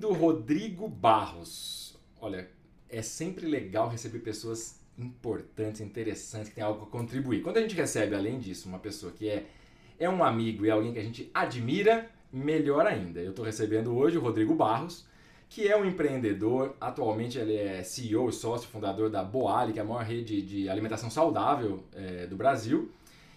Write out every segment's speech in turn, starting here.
Bem-vindo, Rodrigo Barros. Olha, é sempre legal receber pessoas importantes, interessantes, que têm algo a contribuir. Quando a gente recebe, além disso, uma pessoa que é, é um amigo e alguém que a gente admira, melhor ainda. Eu estou recebendo hoje o Rodrigo Barros, que é um empreendedor. Atualmente ele é CEO e sócio fundador da Boali, que é a maior rede de alimentação saudável é, do Brasil.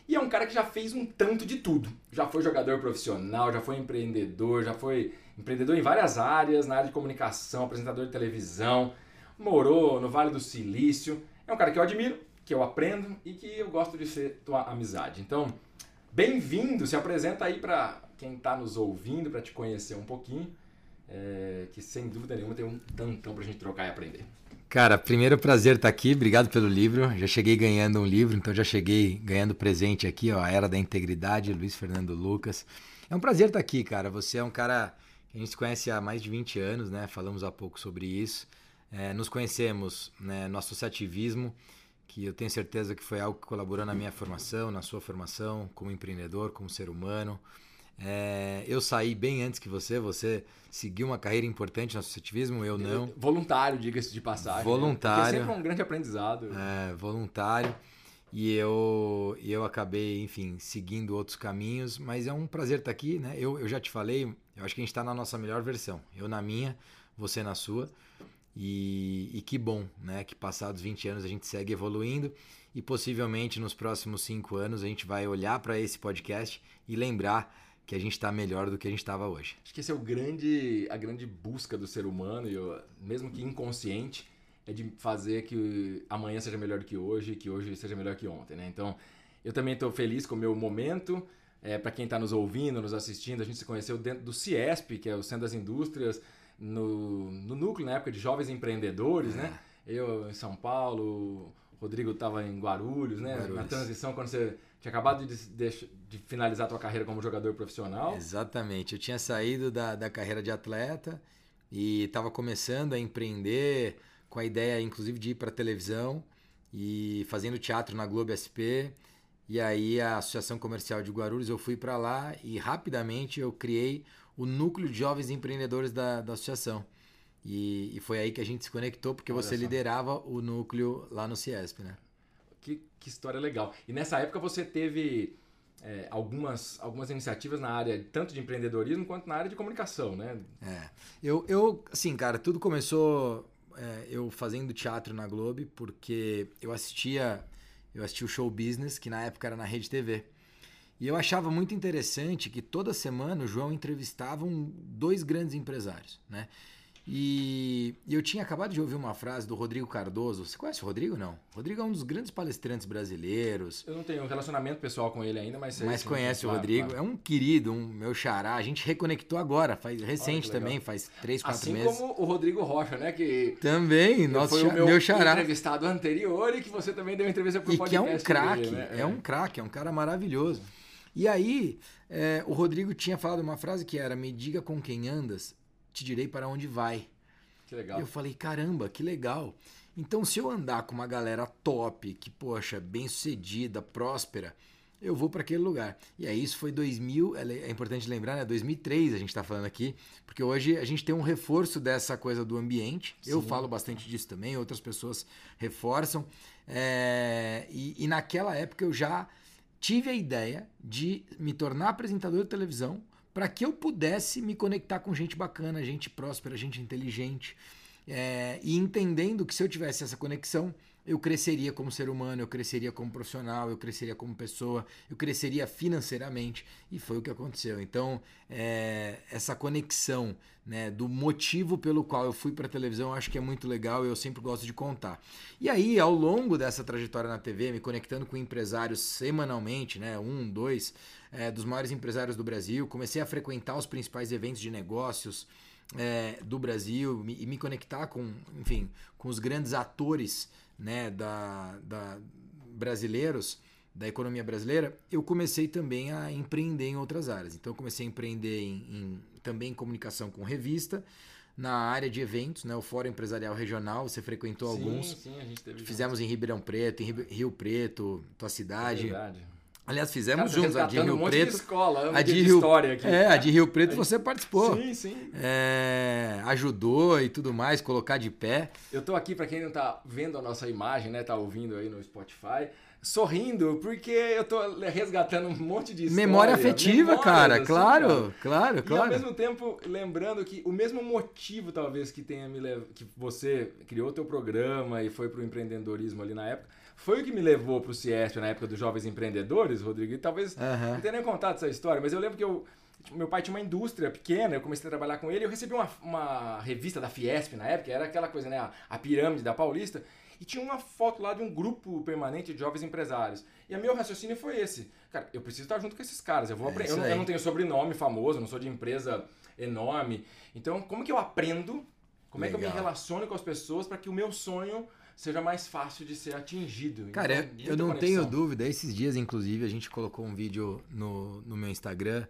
E é um cara que já fez um tanto de tudo. Já foi jogador profissional, já foi empreendedor, já foi empreendedor em várias áreas, na área de comunicação, apresentador de televisão, morou no Vale do Silício. É um cara que eu admiro, que eu aprendo e que eu gosto de ser tua amizade. Então, bem-vindo, se apresenta aí para quem está nos ouvindo, para te conhecer um pouquinho, é, que sem dúvida nenhuma tem um tantão para a gente trocar e aprender. Cara, primeiro prazer estar aqui, obrigado pelo livro. Já cheguei ganhando um livro, então já cheguei ganhando presente aqui, ó, A Era da Integridade, Luiz Fernando Lucas. É um prazer estar aqui, cara. Você é um cara a gente se conhece há mais de 20 anos, né? Falamos há pouco sobre isso. É, nos conhecemos né, no associativismo, que eu tenho certeza que foi algo que colaborou na minha formação, na sua formação, como empreendedor, como ser humano. É, eu saí bem antes que você, você seguiu uma carreira importante no associativismo, eu não. Voluntário, diga-se de passagem. Né? Voluntário. Né? sempre um grande aprendizado. É, voluntário. E eu, eu acabei, enfim, seguindo outros caminhos, mas é um prazer estar aqui, né? Eu, eu já te falei, eu acho que a gente está na nossa melhor versão. Eu na minha, você na sua. E, e, que bom, né? Que passados 20 anos a gente segue evoluindo e possivelmente nos próximos 5 anos a gente vai olhar para esse podcast e lembrar que a gente está melhor do que a gente estava hoje. Acho que esse é o grande, a grande busca do ser humano, e eu, mesmo que inconsciente, é de fazer que amanhã seja melhor do que hoje, que hoje seja melhor que ontem, né? Então, eu também estou feliz com o meu momento. É, para quem está nos ouvindo, nos assistindo, a gente se conheceu dentro do CIESP, que é o Centro das Indústrias, no, no núcleo na época de jovens empreendedores, né? é. né? Eu em São Paulo, o Rodrigo estava em Guarulhos, né? Guarulhos. Na transição, quando você tinha acabado de, de, de, finalizar a tua carreira como jogador profissional. Exatamente. Eu tinha saído da, da carreira de atleta e estava começando a empreender com a ideia, inclusive, de ir para televisão e fazendo teatro na Globo SP. E aí a Associação Comercial de Guarulhos, eu fui para lá e rapidamente eu criei o núcleo de jovens empreendedores da, da associação. E, e, foi aí que a gente se conectou, porque Olha você só. liderava o núcleo lá no Ciesp, né? Que, que história legal. E nessa época você teve é, algumas, algumas iniciativas na área tanto de empreendedorismo quanto na área de comunicação, né? É. Eu, eu assim, cara, tudo começou é, eu fazendo teatro na Globo, porque eu assistia, eu assistia o show business, que na época era na Rede TV. E eu achava muito interessante que toda semana o João entrevistava um, dois grandes empresários, né? E, eu tinha acabado de ouvir uma frase do Rodrigo Cardoso. Você conhece o Rodrigo? Não. O Rodrigo é um dos grandes palestrantes brasileiros. Eu não tenho um relacionamento pessoal com ele ainda, mas... Mas conhece o Rodrigo. Claro. É um querido, um meu xará. A gente reconectou agora, faz recente também, faz três, quatro assim meses. Assim como o Rodrigo Rocha, né? Que também, nosso foi o meu, meu xará. entrevistado anterior e que você também deu entrevista pro e podcast. E que é um craque, né? é. é um craque, é um cara maravilhoso. E aí, é, o Rodrigo tinha falado uma frase que era: Me diga com quem andas, te direi para onde vai. Que legal. Eu falei, caramba, que legal. Então, se eu andar com uma galera top, que, poxa, bem sucedida, próspera, eu vou para aquele lugar. E aí, isso foi 2000, é importante lembrar, né? 2003 a gente está falando aqui, porque hoje a gente tem um reforço dessa coisa do ambiente. Sim. Eu falo bastante disso também, outras pessoas reforçam. É, e, e naquela época eu já tive a ideia de me tornar apresentador de televisão para que eu pudesse me conectar com gente bacana, gente próspera, gente inteligente. é, e entendendo que se eu tivesse essa conexão, eu cresceria como ser humano, eu cresceria como profissional, eu cresceria como pessoa, eu cresceria financeiramente e foi o que aconteceu. Então, é, essa conexão né, do motivo pelo qual eu fui para a televisão, acho que é muito legal e eu sempre gosto de contar. E aí, ao longo dessa trajetória na TV, me conectando com empresários semanalmente, né, um, dois, é, dos maiores empresários do Brasil, comecei a frequentar os principais eventos de negócios. É, do Brasil e me conectar com, enfim, com os grandes atores né, da, da brasileiros, da economia brasileira, eu comecei também a empreender em outras áreas. Então, eu comecei a empreender em, em, também em comunicação com revista, na área de eventos, né, o Fórum Empresarial Regional, você frequentou sim, alguns. Sim, a gente teve Fizemos junto. em Ribeirão Preto, em Rio Preto, tua cidade. É verdade. Aliás, fizemos Cara, juntos a de Rio um Preto. De escola, a de Rio, história aqui. É, a de Rio Preto você participou. Sim, sim. É, ajudou e tudo mais, colocar de pé. Eu tô aqui para quem não tá vendo a nossa imagem, né, tá ouvindo aí no Spotify, sorrindo porque eu tô resgatando um monte de história, memória afetiva, cara. Assim, claro, cara. claro, claro. E ao mesmo tempo lembrando que o mesmo motivo talvez que tenha me lev... que você criou teu programa e foi pro empreendedorismo ali na época foi o que me levou para o Ciesp na época dos Jovens Empreendedores, Rodrigo. E talvez uhum. não tenha nem contado essa história, mas eu lembro que eu, tipo, meu pai tinha uma indústria pequena, eu comecei a trabalhar com ele. Eu recebi uma, uma revista da Fiesp na época, era aquela coisa, né? A, a pirâmide da Paulista. E tinha uma foto lá de um grupo permanente de jovens empresários. E o meu raciocínio foi esse. Cara, eu preciso estar junto com esses caras. Eu vou é aprender. Eu não, eu não tenho sobrenome famoso, não sou de empresa enorme. Então, como que eu aprendo? Como Legal. é que eu me relaciono com as pessoas para que o meu sonho seja mais fácil de ser atingido. Cara, então, eu não conexão. tenho dúvida. Esses dias, inclusive, a gente colocou um vídeo no, no meu Instagram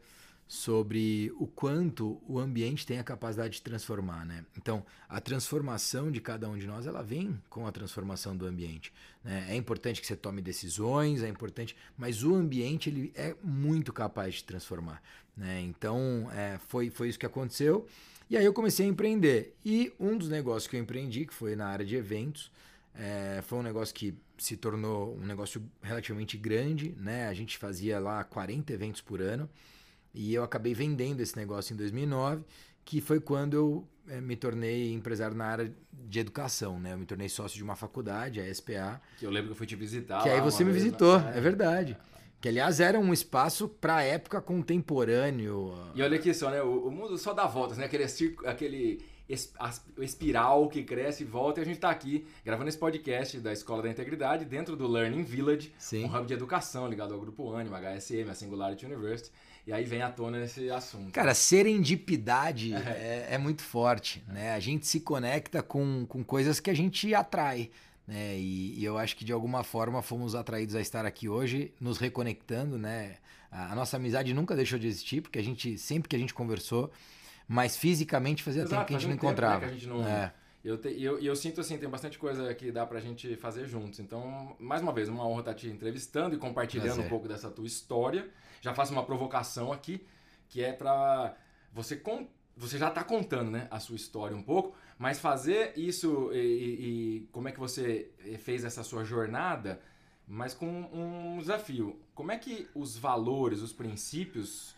sobre o quanto o ambiente tem a capacidade de transformar, né? Então, a transformação de cada um de nós, ela vem com a transformação do ambiente. Né? É importante que você tome decisões, é importante, mas o ambiente ele é muito capaz de transformar, né? Então, é, foi, foi isso que aconteceu. E aí eu comecei a empreender. E um dos negócios que eu empreendi, que foi na área de eventos, é, foi um negócio que se tornou um negócio relativamente grande, né? A gente fazia lá 40 eventos por ano e eu acabei vendendo esse negócio em 2009, que foi quando eu é, me tornei empresário na área de educação, né? Eu me tornei sócio de uma faculdade, a SPA. Que eu lembro que eu fui te visitar. Que aí você me visitou, né? é verdade. Que aliás era um espaço para época contemporâneo. E olha aqui só, né? O, o mundo só dá voltas, né? Aquele, aquele espiral que cresce e volta. E a gente está aqui gravando esse podcast da Escola da Integridade dentro do Learning Village, Sim. um hub de educação ligado ao Grupo Anima, HSM, a Singularity University. E aí vem à tona esse assunto. Cara, serendipidade é, é, é muito forte, né? A gente se conecta com, com coisas que a gente atrai. Né? E, e, eu acho que de alguma forma fomos atraídos a estar aqui hoje, nos reconectando, né? A, a nossa amizade nunca deixou de existir, porque a gente, sempre que a gente conversou, mas fisicamente fazia Exato, tempo que a gente não encontrava. Né, a gente não... É. Eu, te, eu, eu sinto assim, tem bastante coisa que dá pra gente fazer juntos. Então, mais uma vez, uma honra estar te entrevistando e compartilhando um pouco dessa tua história. Já faço uma provocação aqui, que é pra você con você já está contando né, a sua história um pouco, mas fazer isso e, e, como é que você fez essa sua jornada, mas com um desafio. Como é que os valores, os princípios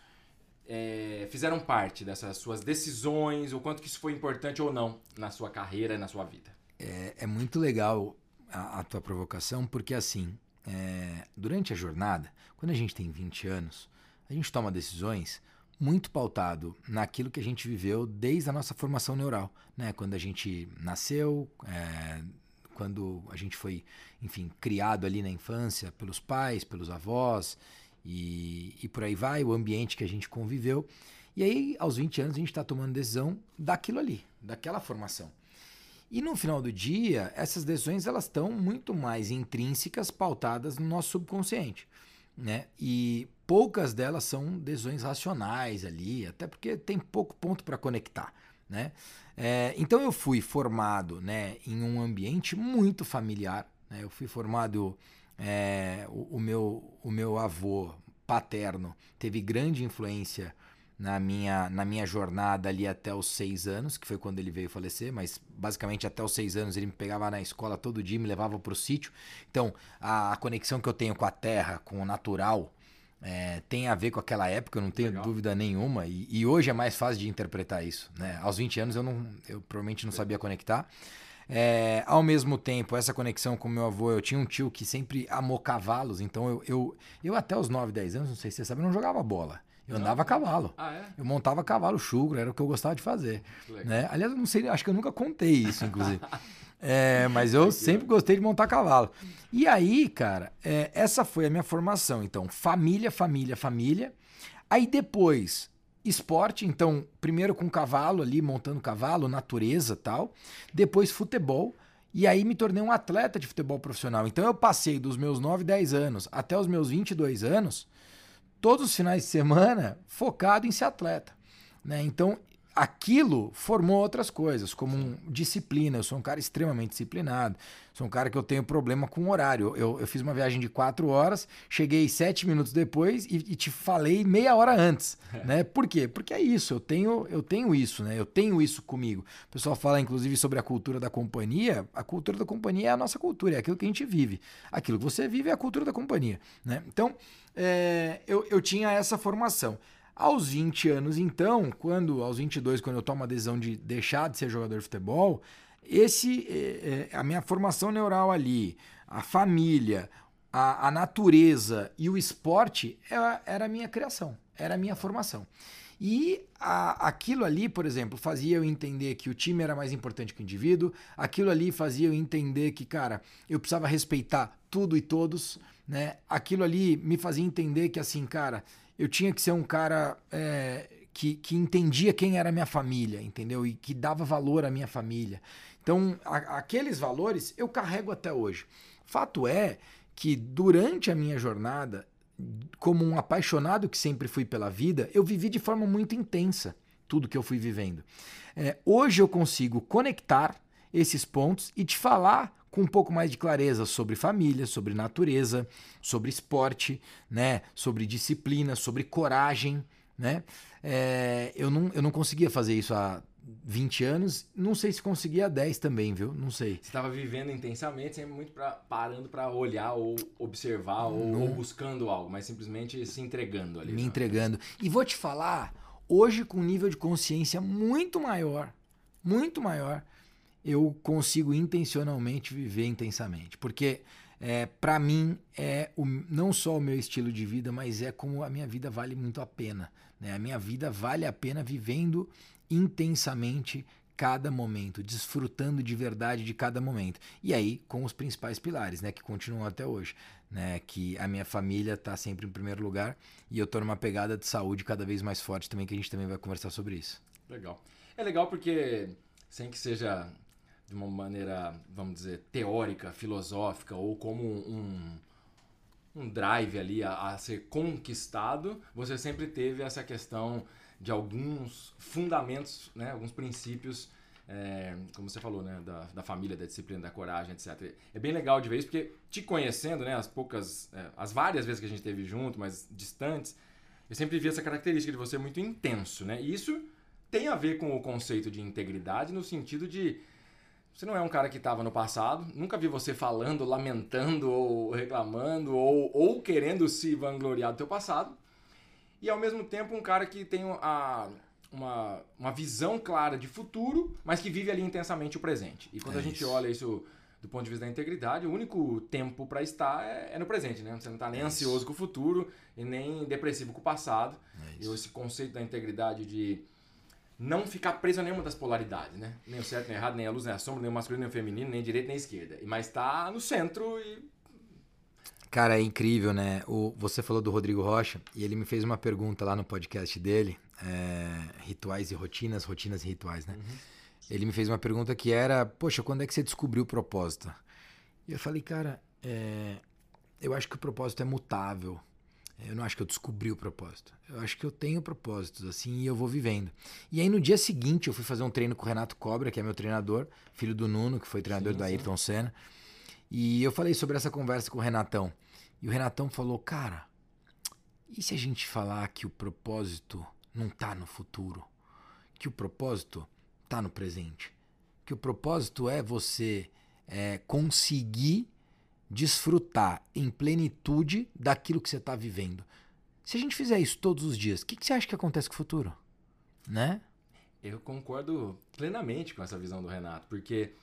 é, fizeram parte dessas suas decisões, o quanto que isso foi importante ou não na sua carreira na sua vida? É, é muito legal a, a, tua provocação, porque assim, é, durante a jornada, quando a gente tem 20 anos, a gente toma decisões muito pautado naquilo que a gente viveu desde a nossa formação neural, né? Quando a gente nasceu, é, quando a gente foi, enfim, criado ali na infância pelos pais, pelos avós, e, e por aí vai, o ambiente que a gente conviveu. E aí, aos 20 anos, a gente está tomando decisão daquilo ali, daquela formação. E no final do dia, essas decisões elas estão muito mais intrínsecas, pautadas no nosso subconsciente. Né? E poucas delas são decisões racionais ali, até porque tem pouco ponto para conectar. Né? É, então eu fui formado né, em um ambiente muito familiar. Né? Eu fui formado é, o, o, meu, o meu avô paterno teve grande influência na minha, na minha jornada ali até os seis anos, que foi quando ele veio falecer, mas basicamente até os seis anos ele me pegava na escola todo dia, me levava para o sítio. Então, a, a, conexão que eu tenho com a terra, com o natural, é, tem a ver com aquela época, eu não tenho Legal. dúvida nenhuma. E, e hoje é mais fácil de interpretar isso. Né? Aos 20 anos eu, não, eu provavelmente não sabia conectar. É, ao mesmo tempo, essa conexão com meu avô, eu tinha um tio que sempre amou cavalos, então eu, eu, eu até os 9, 10 anos, não sei se você sabe, não jogava bola. Eu Não? andava a cavalo. Ah, é? Eu montava cavalo chugro, era o que eu gostava de fazer. Legal. Né? Aliás, eu não sei, acho que eu nunca contei isso, inclusive. É, mas eu sempre gostei de montar cavalo. E aí, cara, é, essa foi a minha formação. Então, família, família, família. Aí depois, esporte. Então, primeiro com cavalo ali, montando cavalo, natureza tal. Depois, futebol. E aí me tornei um atleta de futebol profissional. Então, eu passei dos meus 9, 10 anos até os meus 22 anos, todos os finais de semana, focado em ser atleta. Né? Então, aquilo formou outras coisas, como um- disciplina. Eu sou um cara extremamente disciplinado. Sou um cara que eu tenho problema com horário. Eu, eu fiz uma viagem de quatro horas, cheguei sete minutos depois e, e te falei meia hora antes. né? Por quê? Porque é isso, eu tenho, eu tenho isso, né? Eu tenho isso comigo. O pessoal fala, inclusive, sobre a cultura da companhia. A cultura da companhia é a nossa cultura, é aquilo que a gente vive. Aquilo que você vive é a cultura da companhia. Né? Então, é, eu, eu tinha essa formação. Aos 20 anos, então, quando aos 22, quando eu tomo a decisão de deixar de ser jogador de futebol, esse é, é, a minha formação neural ali, a família, a, a natureza e o esporte era, era a minha criação, era a minha formação. E a- aquilo ali, por exemplo, fazia eu entender que o time era mais importante que o indivíduo, aquilo ali fazia eu entender que, cara, eu precisava respeitar tudo e todos, né? Aquilo ali me fazia entender que, assim, cara, eu tinha que ser um cara é, que, que entendia quem era a minha família, entendeu? E que dava valor à minha família. Então, a- aqueles valores eu carrego até hoje. Fato é que durante a minha jornada, como um apaixonado que sempre fui pela vida, eu vivi de forma muito intensa tudo que eu fui vivendo. É, hoje eu consigo conectar esses pontos e te falar com um pouco mais de clareza sobre família, sobre natureza, sobre esporte, né, sobre disciplina, sobre coragem, né? É, eu, não, eu não conseguia fazer isso há 20 anos, não sei se conseguia há 10 também, viu? Não sei. Você estava vivendo intensamente, sempre muito pra, parando para olhar ou observar ou, ou buscando algo, mas simplesmente se entregando ali. me né? entregando. E vou te falar, hoje com um nível de consciência muito maior, muito maior, eu consigo intencionalmente viver intensamente, porque é, para mim é o, não só o meu estilo de vida, mas é como a minha vida vale muito a pena. Né? A minha vida vale a pena vivendo intensamente cada momento, desfrutando de verdade de cada momento. E aí com os principais pilares, né, que continuam até hoje, né, que a minha família está sempre em primeiro lugar e eu tô numa pegada de saúde cada vez mais forte também, que a gente também vai conversar sobre isso. Legal. É legal porque, sem que seja de uma maneira, vamos dizer, teórica, filosófica, ou como um, um drive ali a, a ser conquistado, você sempre teve essa questão de alguns fundamentos, né, alguns princípios, é, como você falou, né, da, da família, da disciplina, da coragem, etc. É bem legal de ver isso, porque te conhecendo, né, as poucas, é, as várias vezes que a gente esteve junto, mas distantes, eu sempre vi essa característica de você muito intenso, né? E isso tem a ver com o conceito de integridade no sentido de você não é um cara que estava no passado, nunca vi você falando, lamentando ou reclamando ou, ou querendo se vangloriar do teu passado. E ao mesmo tempo um cara que tem a, uma, uma visão clara de futuro, mas que vive ali intensamente o presente. E quando É a gente isso. olha isso do ponto de vista da integridade, o único tempo para estar é, é no presente, né? Você não está nem É ansioso com o futuro e nem depressivo com o passado. É E esse conceito da integridade de não ficar preso a nenhuma das polaridades, né? Nem o certo, nem o errado, nem a luz, nem a sombra, nem o masculino, nem o feminino, nem direita, nem esquerda. E- Mas tá no centro e. Cara, é incrível, né? O, você falou do Rodrigo Rocha e ele me fez uma pergunta lá no podcast dele, é, rituais e rotinas, rotinas e rituais, né? Ele me fez uma pergunta que era, poxa, quando é que você descobriu o propósito? E eu falei, cara, é, eu acho que o propósito é mutável. Eu não acho que eu descobri o propósito. Eu acho que eu tenho propósitos, assim, e eu vou vivendo. E aí no dia seguinte eu fui fazer um treino com o Renato Cobra, que é meu treinador, filho do Nuno, que foi treinador Sim, do sim. Ayrton Senna. E eu falei sobre essa conversa com o Renatão. E o Renatão falou, cara, e se a gente falar que o propósito não tá no futuro? Que o propósito tá no presente? Que o propósito é você é, conseguir desfrutar em plenitude daquilo que você está vivendo. Se a gente fizer isso todos os dias, o que, que você acha que acontece com o futuro? Né? Eu concordo plenamente com essa visão do Renato, porque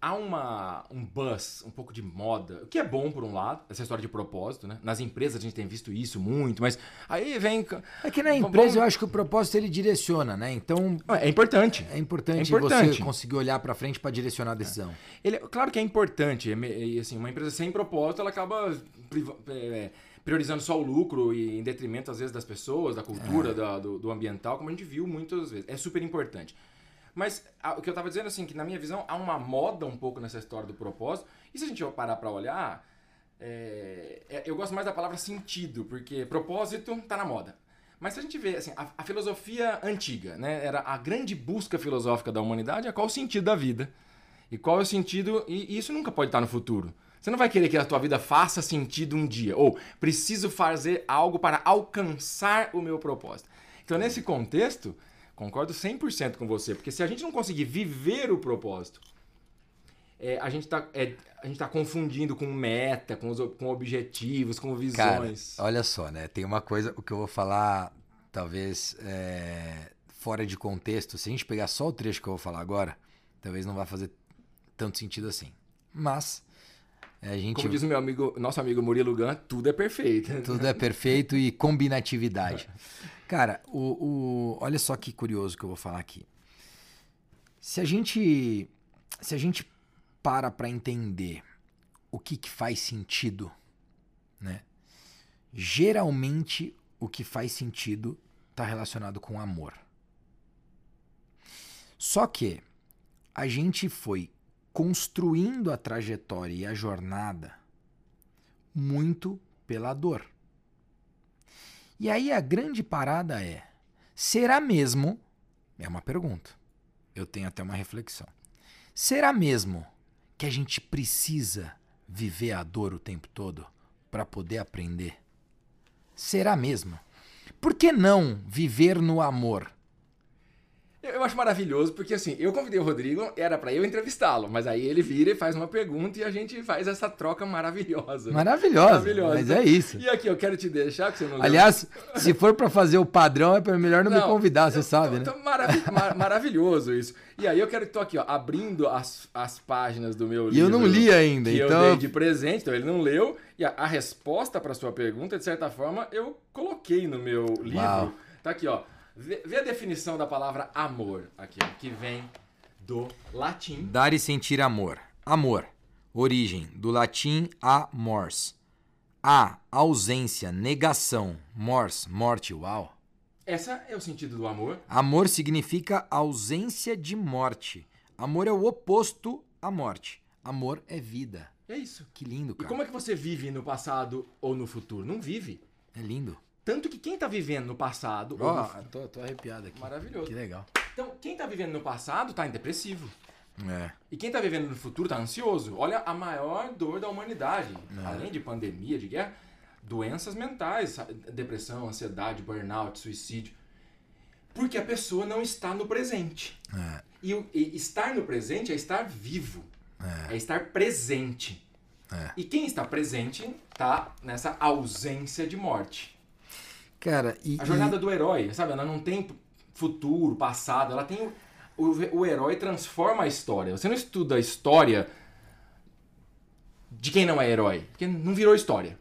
há uma, um buzz, um pouco de moda, o que é bom por um lado, essa história de propósito, né? Nas empresas a gente tem visto isso muito, mas aí vem... É que na empresa eu acho que o propósito ele direciona, né? Então... É importante. É importante, é importante. você conseguir olhar para frente para direcionar a decisão. É. Ele, claro que é importante, é, assim, uma empresa sem propósito, ela acaba é, priorizando só o lucro e em detrimento, às vezes, das pessoas, da cultura, é. da, do, do ambiental, como a gente viu muitas vezes. É super importante. Mas a, o que eu estava dizendo, assim, que na minha visão há uma moda um pouco nessa história do propósito. E se a gente parar para olhar, é, é, eu gosto mais da palavra sentido, porque propósito está na moda. Mas se a gente vê, assim, a, a, filosofia antiga, né, era a grande busca filosófica da humanidade, é qual o sentido da vida. E qual é o sentido, e, e isso nunca pode estar no futuro. Você não vai querer que a tua vida faça sentido um dia, ou preciso fazer algo para alcançar o meu propósito. Então, nesse contexto, Concordo 100% com você, porque se a gente não conseguir viver o propósito, é, a gente está é, tá confundindo com meta, com, os, com objetivos, com visões. Cara, olha só, né? Tem uma coisa, o que eu vou falar, talvez é, fora de contexto, se a gente pegar só o trecho que eu vou falar agora, talvez não vá fazer tanto sentido assim. Mas a gente... Como diz o meu amigo, nosso amigo Murilo Gun, tudo é perfeito. Tudo é perfeito e combinatividade. Cara, o, o, olha só que curioso que eu vou falar aqui. Se a gente, se a gente para para entender o que, que faz sentido, né? Geralmente o que faz sentido está relacionado com amor. Só que a gente foi construindo a trajetória e a jornada muito pela dor. E aí a grande parada é: será mesmo? É uma pergunta. Eu tenho até uma reflexão. Será mesmo que a gente precisa viver a dor o tempo todo para poder aprender? Será mesmo? Por que não viver no amor? Eu acho maravilhoso, porque assim, eu convidei o Rodrigo, era para eu entrevistá-lo, mas aí ele vira e faz uma pergunta e a gente faz essa troca maravilhosa. Maravilhosa, maravilhosa. mas é isso. E aqui, eu quero te deixar, que você não Aliás, se for para fazer o padrão, é melhor não, não me convidar, você sabe, tô, né? Tô mar maravilhoso isso. E aí eu quero que tô aqui, ó, abrindo as, as páginas do meu livro. E eu não li ainda, que então... eu dei de presente, então ele não leu. E a, a resposta para sua pergunta, de certa forma, eu coloquei no meu livro. Uau. Tá aqui, ó. Vê, vê a definição da palavra amor aqui, que vem do latim. Dar e sentir amor. Amor. Origem do latim amors. A, ausência, negação, mors, morte, uau. Essa é o sentido do amor. Amor significa ausência de morte. Amor é o oposto à morte. Amor é vida. É isso. Que lindo, cara. E como é que você vive no passado ou no futuro? Não vive. É lindo. Tanto que quem está vivendo no passado. Ó, oh, no... tô, tô arrepiado aqui. Maravilhoso. Que legal. Então, quem está vivendo no passado está em depressivo. É. E quem está vivendo no futuro está ansioso. Olha a maior dor da humanidade. É. Além de pandemia, de guerra, doenças mentais, depressão, ansiedade, burnout, suicídio. Porque a pessoa não está no presente. É. E, e, estar no presente é estar vivo. É, é estar presente. É. E quem está presente está nessa ausência de morte. Cara, e, a jornada e... do herói, sabe? Ela não tem futuro, passado, ela tem. O, o herói transforma a história. Você não estuda a história de quem não é herói, porque não virou história.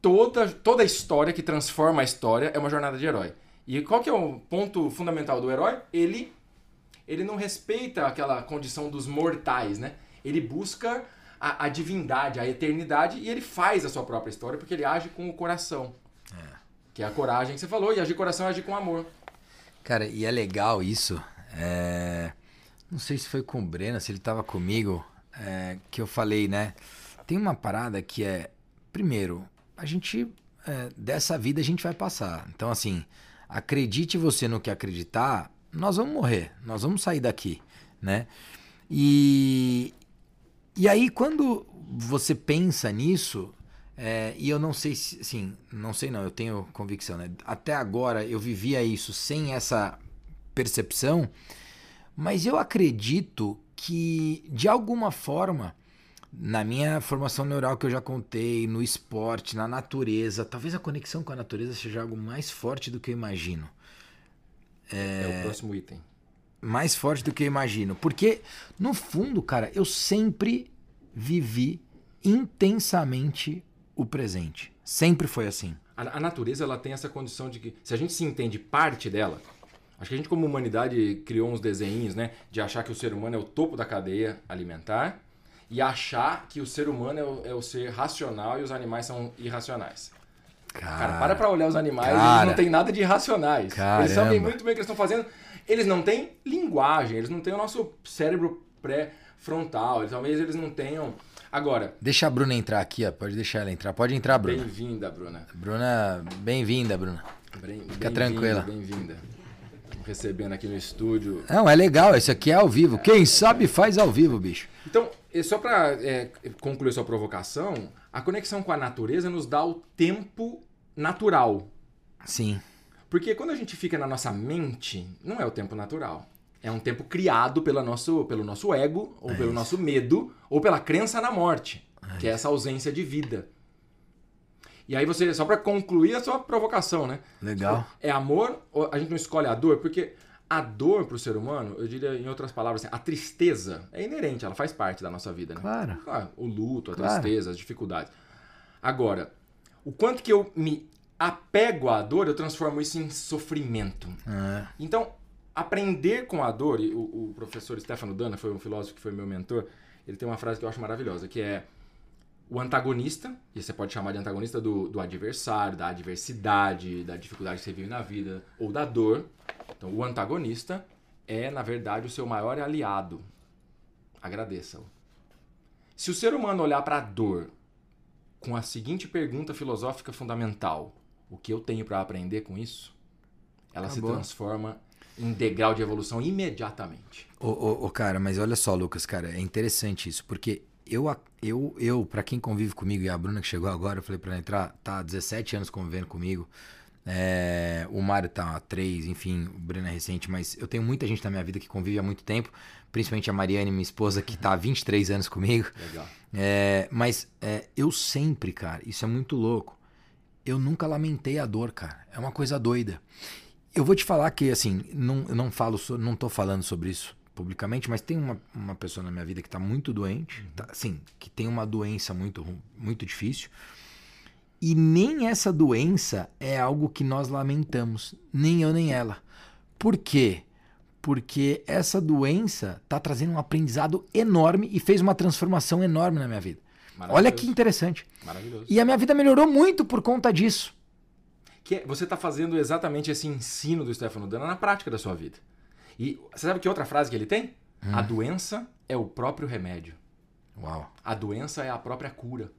Toda, toda história que transforma a história é uma jornada de herói. E qual que é o ponto fundamental do herói? Ele, ele não respeita aquela condição dos mortais, né? Ele busca a, a divindade, a eternidade, e ele faz a sua própria história porque ele age com o coração. Que é a coragem que você falou, e agir coração é agir com amor. Cara, e é legal isso. É... Não sei se foi com o Breno, se ele estava comigo, é... que eu falei, né? Tem uma parada que é, primeiro, a gente, é... dessa vida a gente vai passar. Então, assim, acredite você no que acreditar, nós vamos morrer, nós vamos sair daqui, né? E, e aí, quando você pensa nisso, é, e eu não sei se, sim, não sei não, eu tenho convicção, né? Até agora eu vivia isso sem essa percepção, mas eu acredito que de alguma forma na minha formação neural que eu já contei, no esporte, na natureza, talvez a conexão com a natureza seja algo mais forte do que eu imagino. É, é o próximo item. Mais forte do que eu imagino. Porque, no fundo, cara, eu sempre vivi intensamente o presente. Sempre foi assim. A, a, natureza ela tem essa condição de que, se a gente se entende parte dela, acho que a gente, como humanidade, criou uns desenhos, né? De achar que o ser humano é o topo da cadeia alimentar e achar que o ser humano é o, é o ser racional e os animais são irracionais. Cara, cara para pra olhar os animais, cara, eles não têm nada de irracionais. Caramba. Eles sabem muito bem o que eles estão fazendo. Eles não têm linguagem, eles não têm o nosso cérebro pré-frontal, talvez eles não tenham Agora. Deixa a Bruna entrar aqui, ó. Pode deixar ela entrar. Pode entrar, Bruna. Bem-vinda, Bruna. Bruna, bem-vinda, Bruna. Bem, Fica bem tranquila. Bem-vinda. Recebendo aqui no estúdio. Não, é legal. Isso aqui é ao vivo. Quem sabe faz ao vivo, bicho. Então, só para é, concluir sua provocação, a conexão com a natureza nos dá o tempo natural. Sim. Porque quando a gente fica na nossa mente, não é o tempo natural. É um tempo criado pela nosso, pelo nosso ego, ou é pelo isso. nosso medo, ou pela crença na morte, é que é essa ausência de vida. E aí você, só para concluir a sua provocação, né? Legal. É amor, ou a gente não escolhe a dor, porque a dor para o ser humano, eu diria em outras palavras, assim, a tristeza é inerente, ela faz parte da nossa vida, né? Claro. Ah, o luto, a claro. tristeza, as dificuldades. Agora, o quanto que eu me apego à dor, eu transformo isso em sofrimento. É. Então, aprender com a dor, e o, o, professor Stefano Dana foi um filósofo que foi meu mentor, ele tem uma frase que eu acho maravilhosa, que é o antagonista, e você pode chamar de antagonista do, do adversário, da adversidade, da dificuldade que você vive na vida, ou da dor. Então, o antagonista é, na verdade, o seu maior aliado. Agradeça-o. Se o ser humano olhar para a dor com a seguinte pergunta filosófica fundamental: o que eu tenho para aprender com isso? Ela Acabou. se transforma em degrau de evolução imediatamente. Ô, ô, ô, cara, mas olha só, Lucas, cara, é interessante isso, porque eu, eu, eu para quem convive comigo, e a Bruna que chegou agora, eu falei para ela entrar, tá há 17 anos convivendo comigo. É, o Mário tá há 3, enfim, o Bruna é recente, mas eu tenho muita gente na minha vida que convive há muito tempo, principalmente a Mariane, minha esposa, que tá há 23 anos comigo. Legal. É, mas é, eu sempre, cara, isso é muito louco. Eu nunca lamentei a dor, cara. É uma coisa doida. Eu vou te falar que, assim, não, eu não falo, não tô falando sobre isso publicamente, mas tem uma, uma pessoa na minha vida que está muito doente, uhum. tá, assim, que tem uma doença muito, muito difícil. E nem essa doença é algo que nós lamentamos, nem eu nem ela. Por quê? Porque essa doença está trazendo um aprendizado enorme e fez uma transformação enorme na minha vida. Olha que interessante. Maravilhoso. E a minha vida melhorou muito por conta disso que é, você está fazendo exatamente esse ensino do Stefano Dana na prática da sua vida. E você sabe que outra frase que ele tem? Hum. A doença é o próprio remédio. Uau. A doença é a própria cura.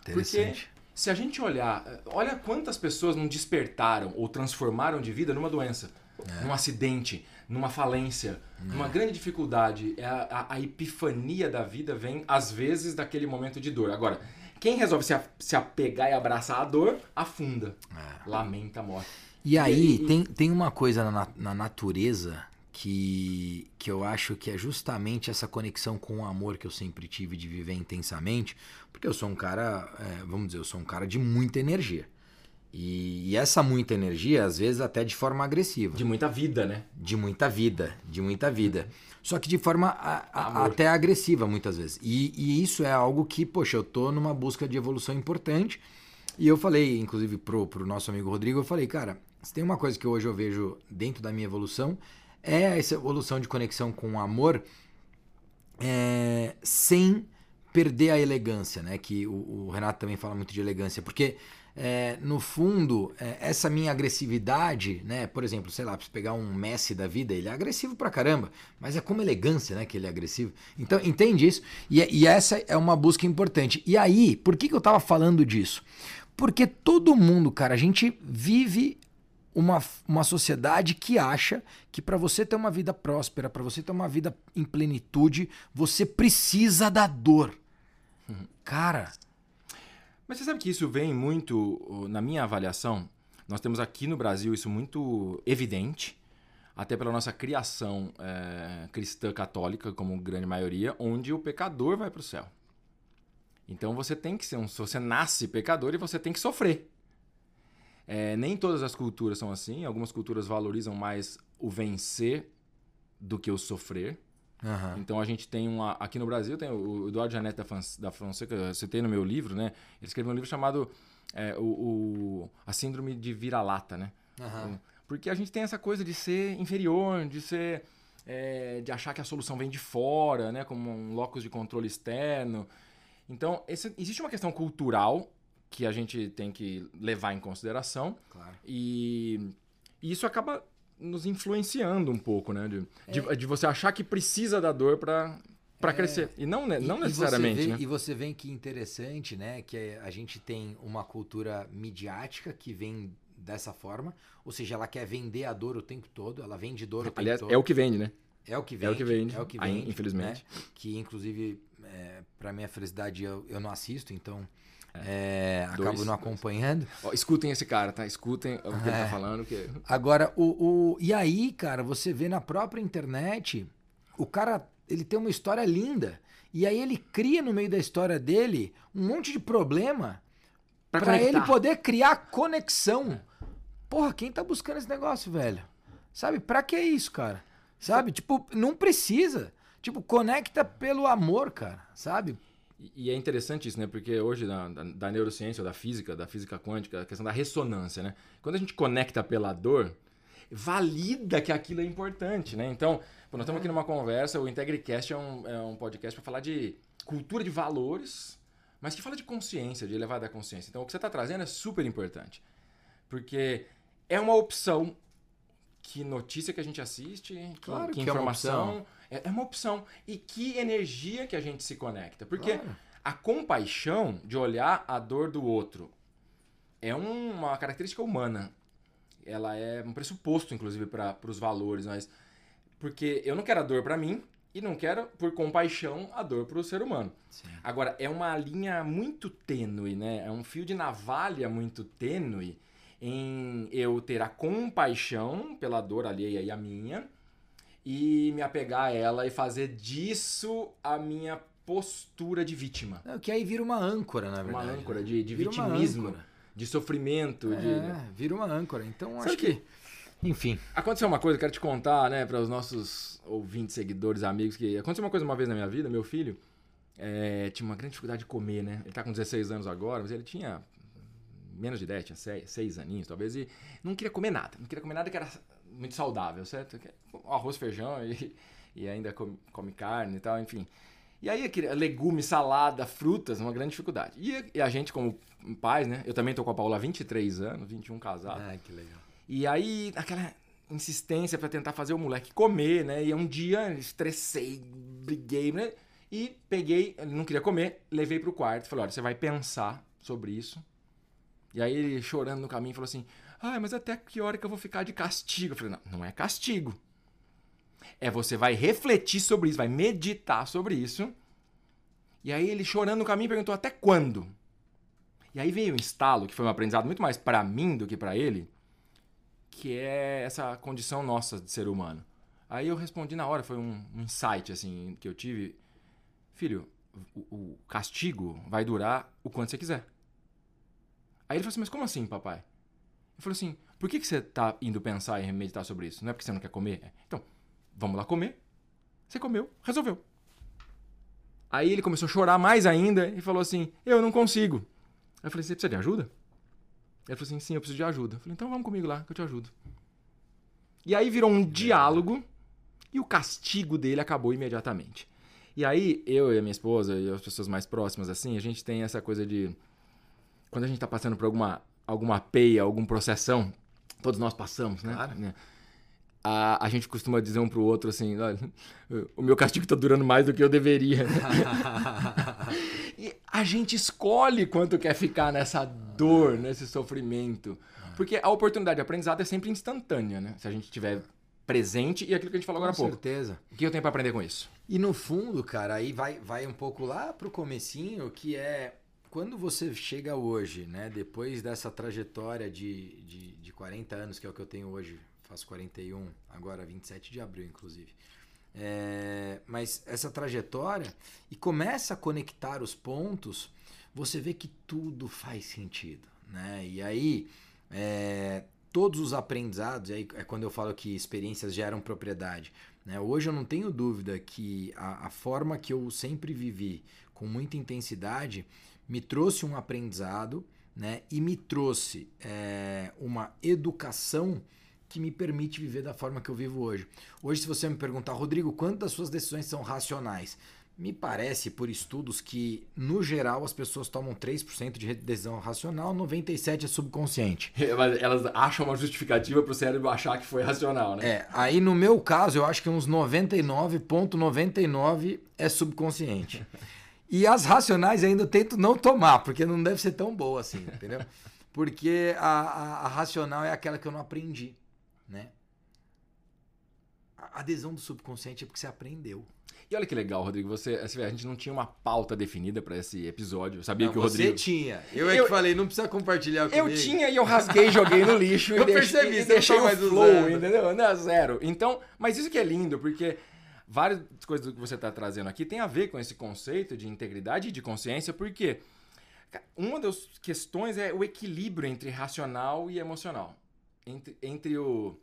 Interessante. Porque se a gente olhar, olha quantas pessoas não despertaram ou transformaram de vida numa doença, é. num acidente, numa falência, é. numa grande dificuldade. É a, a, a epifania da vida vem, às vezes, daquele momento de dor. Agora, quem resolve se, a, se apegar e abraçar a dor, afunda. É. Lamenta a morte. E aí, e, tem, tem uma coisa na, na natureza que, que eu acho que é justamente essa conexão com o amor que eu sempre tive de viver intensamente, porque eu sou um cara, é, vamos dizer, eu sou um cara de muita energia. E, e, essa muita energia, às vezes até de forma agressiva. De muita vida, né? De muita vida, de muita vida. Só que de forma a, a, até agressiva, muitas vezes. E, e, isso é algo que, poxa, eu tô numa busca de evolução importante. E eu falei, inclusive, pro, pro nosso amigo Rodrigo, eu falei, cara, se tem uma coisa que hoje eu vejo dentro da minha evolução, é essa evolução de conexão com o amor é, sem perder a elegância, né? Que o, o Renato também fala muito de elegância, porque é, no fundo, é, essa minha agressividade, né? Por exemplo, sei lá, pra pegar um Messi da vida, ele é agressivo pra caramba, mas é como elegância, né? Que ele é agressivo. Então, entende isso? E, e essa é uma busca importante. E aí, por que, que eu tava falando disso? Porque todo mundo, cara, a gente vive uma, uma sociedade que acha que para você ter uma vida próspera, para você ter uma vida em plenitude, você precisa da dor. Uhum. Cara, mas você sabe que isso vem muito, na minha avaliação, nós temos aqui no Brasil isso muito evidente, até pela nossa criação é, cristã católica, como grande maioria, onde o pecador vai para o céu. Então você tem que ser um. Você nasce pecador e você tem que sofrer. É, nem todas as culturas são assim. Algumas culturas valorizam mais o vencer do que o sofrer. Uhum. Então a gente tem uma. Aqui no Brasil tem o Eduardo Janete da Fonseca, eu citei no meu livro, né? Ele escreveu um livro chamado é, o, o, A Síndrome de Vira-Lata, né? Uhum. Porque a gente tem essa coisa de ser inferior, de ser. É, de achar que a solução vem de fora, né? Como um locus de controle externo. Então, esse, existe uma questão cultural que a gente tem que levar em consideração. Claro. E, e isso acaba nos influenciando um pouco, né? De, é. de, de, você achar que precisa da dor para para é. crescer. E não, né, não necessariamente. E você, vê, né? e você vê que interessante, né? Que a gente tem uma cultura midiática que vem dessa forma. Ou seja, ela quer vender a dor o tempo todo, ela vende dor o tempo Aliás, todo. É o que vende, né? É o que vende. É o que vende. É o que vende. infelizmente. Né? Que inclusive, é, para minha felicidade, eu, eu não assisto, então é, é dois, acabo não acompanhando. Ó, escutem esse cara, tá? Escutem o que é. ele tá é. falando. Que... Agora, o, o. E aí, cara, você vê na própria internet, o cara ele tem uma história linda. E aí ele cria no meio da história dele um monte de problema para ele poder criar conexão. Porra, quem tá buscando esse negócio, velho? Sabe? Pra que isso, cara? Sabe? Tipo, não precisa. Tipo, conecta pelo amor, cara. Sabe? E é interessante isso, né? Porque hoje, da, da, neurociência, da física, da física quântica, a questão da ressonância, né? Quando a gente conecta pela dor, valida que aquilo é importante, né? Então, pô, nós estamos aqui numa conversa, o IntegriCast é um, é um podcast para falar de cultura de valores, mas que fala de consciência, de elevar da consciência. Então, o que você está trazendo é super importante. Porque é uma opção que notícia que a gente assiste, claro que, que informação. É uma, é, uma, opção. E que energia que a gente se conecta. Porque claro. a compaixão de olhar a dor do outro é uma característica humana. Ela é um pressuposto, inclusive, para os valores. Mas porque eu não quero a dor para mim e não quero, por compaixão, a dor para o ser humano. Sim. Agora, é uma linha muito tênue, né? É um fio de navalha muito tênue em eu ter a compaixão pela dor alheia e a minha e me apegar a ela e fazer disso a minha postura de vítima. É, que aí vira uma âncora, na verdade. Uma âncora de, de vitimismo, de sofrimento. É, de... vira uma âncora. Então Sabe acho que... que... Enfim. Aconteceu uma coisa, quero te contar, né, para os nossos ouvintes, seguidores, amigos, que aconteceu uma coisa uma vez na minha vida, meu filho é, tinha uma grande dificuldade de comer, né? Ele tá com 16 anos agora, mas ele tinha menos de 10, tinha 6, 6 aninhos talvez, e não queria comer nada. Não queria comer nada que era muito saudável, certo? Arroz, feijão e, e ainda come, come, carne e tal, enfim. E aí, legumes, salada, frutas, uma grande dificuldade. E, e, a gente, como pais, né? Eu também tô com a Paula há 23 anos, 21 casado. Ah, que legal. E aí, aquela insistência para tentar fazer o moleque comer, né? E um dia estressei, briguei, né? E peguei, ele não queria comer, levei pro quarto, falei, olha, você vai pensar sobre isso, e aí ele chorando no caminho falou assim: Ai, mas até que hora que eu vou ficar de castigo? Eu falei: Não, não é castigo. É você vai refletir sobre isso, vai meditar sobre isso. E aí ele chorando no caminho perguntou: Até quando? E aí veio um estalo, que foi um aprendizado muito mais para mim do que para ele, que é essa condição nossa de ser humano. Aí eu respondi na hora, foi um, um insight assim que eu tive. Filho, o, o castigo vai durar o quanto você quiser. Aí ele falou assim, mas como assim, papai? Ele falou assim, por que, que você tá indo pensar e meditar sobre isso? Não é porque você não quer comer? É. Então, vamos lá comer. Você comeu, resolveu. Aí ele começou a chorar mais ainda e falou assim, eu não consigo. Aí eu falei, você precisa de ajuda? Ele falou assim, sim, eu preciso de ajuda. Eu falei, então vamos comigo lá, que eu te ajudo. E aí virou um diálogo e o castigo dele acabou imediatamente. E aí, eu e a minha esposa e as pessoas mais próximas, assim, a gente tem essa coisa de quando a gente está passando por alguma, alguma peia, algum processão, todos nós passamos, né? Claro. Né? A, a gente costuma dizer um pro outro assim: o meu castigo está durando mais do que eu deveria. e a gente escolhe quanto quer ficar nessa dor, nesse sofrimento. Porque a oportunidade de aprendizado é sempre instantânea, né? Se a gente tiver presente e aquilo que a gente falou agora há pouco. Com certeza. O que eu tenho para aprender com isso? E no fundo, cara, aí vai, vai um pouco lá pro comecinho, que é quando você chega hoje, né, depois dessa trajetória de, de, de 40 anos, que é o que eu tenho hoje, faço 41, agora 27 de abril, inclusive. É, mas essa trajetória e começa a conectar os pontos, você vê que tudo faz sentido, né? E aí é, todos os aprendizados, aí é quando eu falo que experiências geram propriedade. Né? Hoje eu não tenho dúvida que a, a forma que eu sempre vivi com muita intensidade me trouxe um aprendizado né? e me trouxe é, uma educação que me permite viver da forma que eu vivo hoje. Hoje, se você me perguntar, Rodrigo, quantas suas decisões são racionais? Me parece, por estudos, que, no geral, as pessoas tomam 3% de decisão racional, 97% é subconsciente. Elas acham uma justificativa para o cérebro achar que foi racional, né? É, aí no meu caso, eu acho que uns 99,99 ,99 é subconsciente. e as racionais ainda eu tento não tomar, porque não deve ser tão boa assim, entendeu? Porque a, a, a racional é aquela que eu não aprendi né? A adesão do subconsciente é porque você aprendeu. E olha que legal, Rodrigo. Você, a gente não tinha uma pauta definida para esse episódio. Eu sabia não, que o Rodrigo. Você tinha. Eu, é que falei, não precisa compartilhar comigo. Eu tinha e eu rasguei, joguei no lixo. eu percebi, deixei, deixei mais o flow, entendeu? Não, zero. Então, mas isso que é lindo, porque várias coisas que você está trazendo aqui tem a ver com esse conceito de integridade e de consciência, porque uma das questões é o equilíbrio entre racional e emocional entre, entre o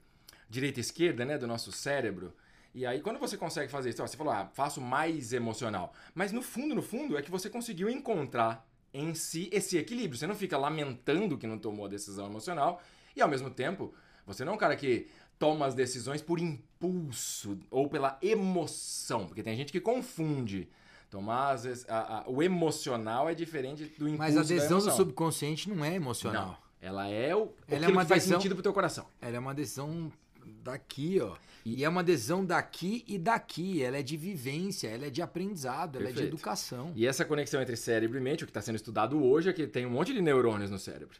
direita e esquerda, né, do nosso cérebro. E aí, quando você consegue fazer isso, ó, você falou, ah, faço mais emocional. Mas no fundo, no fundo, é que você conseguiu encontrar em si esse equilíbrio. Você não fica lamentando que não tomou a decisão emocional e, ao mesmo tempo, você não é um cara que toma as decisões por impulso ou pela emoção. Porque tem gente que confunde. Tomar, às vezes, a, a, o emocional é diferente do impulso. Mas a decisão do subconsciente não é emocional. Não. Ela é o ela é uma que faz decisão, sentido pro teu coração. Ela é uma decisão daqui, ó. E, e é uma decisão daqui e daqui. Ela é de vivência, ela é de aprendizado, Perfeito. ela é de educação. E essa conexão entre cérebro e mente, o que está sendo estudado hoje é que tem um monte de neurônios no cérebro.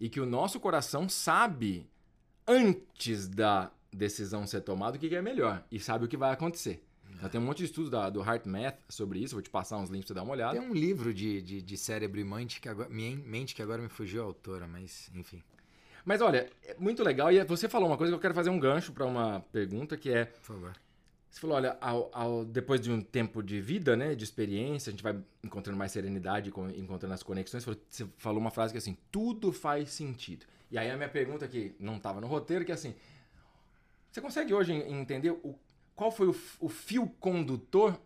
E que o nosso coração sabe, antes da decisão ser tomada, o que é melhor. E sabe o que vai acontecer. Já tem um monte de estudos da, do Heart Math sobre isso, vou te passar uns links pra você dar uma olhada. Tem um livro de, de, de cérebro e mente que, agora, mente que agora me fugiu a autora, mas enfim. Mas olha, é muito legal. E você falou uma coisa que eu quero fazer um gancho para uma pergunta que é. Por favor. Você falou, olha, ao, ao, depois de um tempo de vida, né, de experiência, a gente vai encontrando mais serenidade, encontrando as conexões. Você falou uma frase que é assim, tudo faz sentido. E aí a minha pergunta que não estava no roteiro, que é assim, você consegue hoje entender o qual foi o, o fio condutor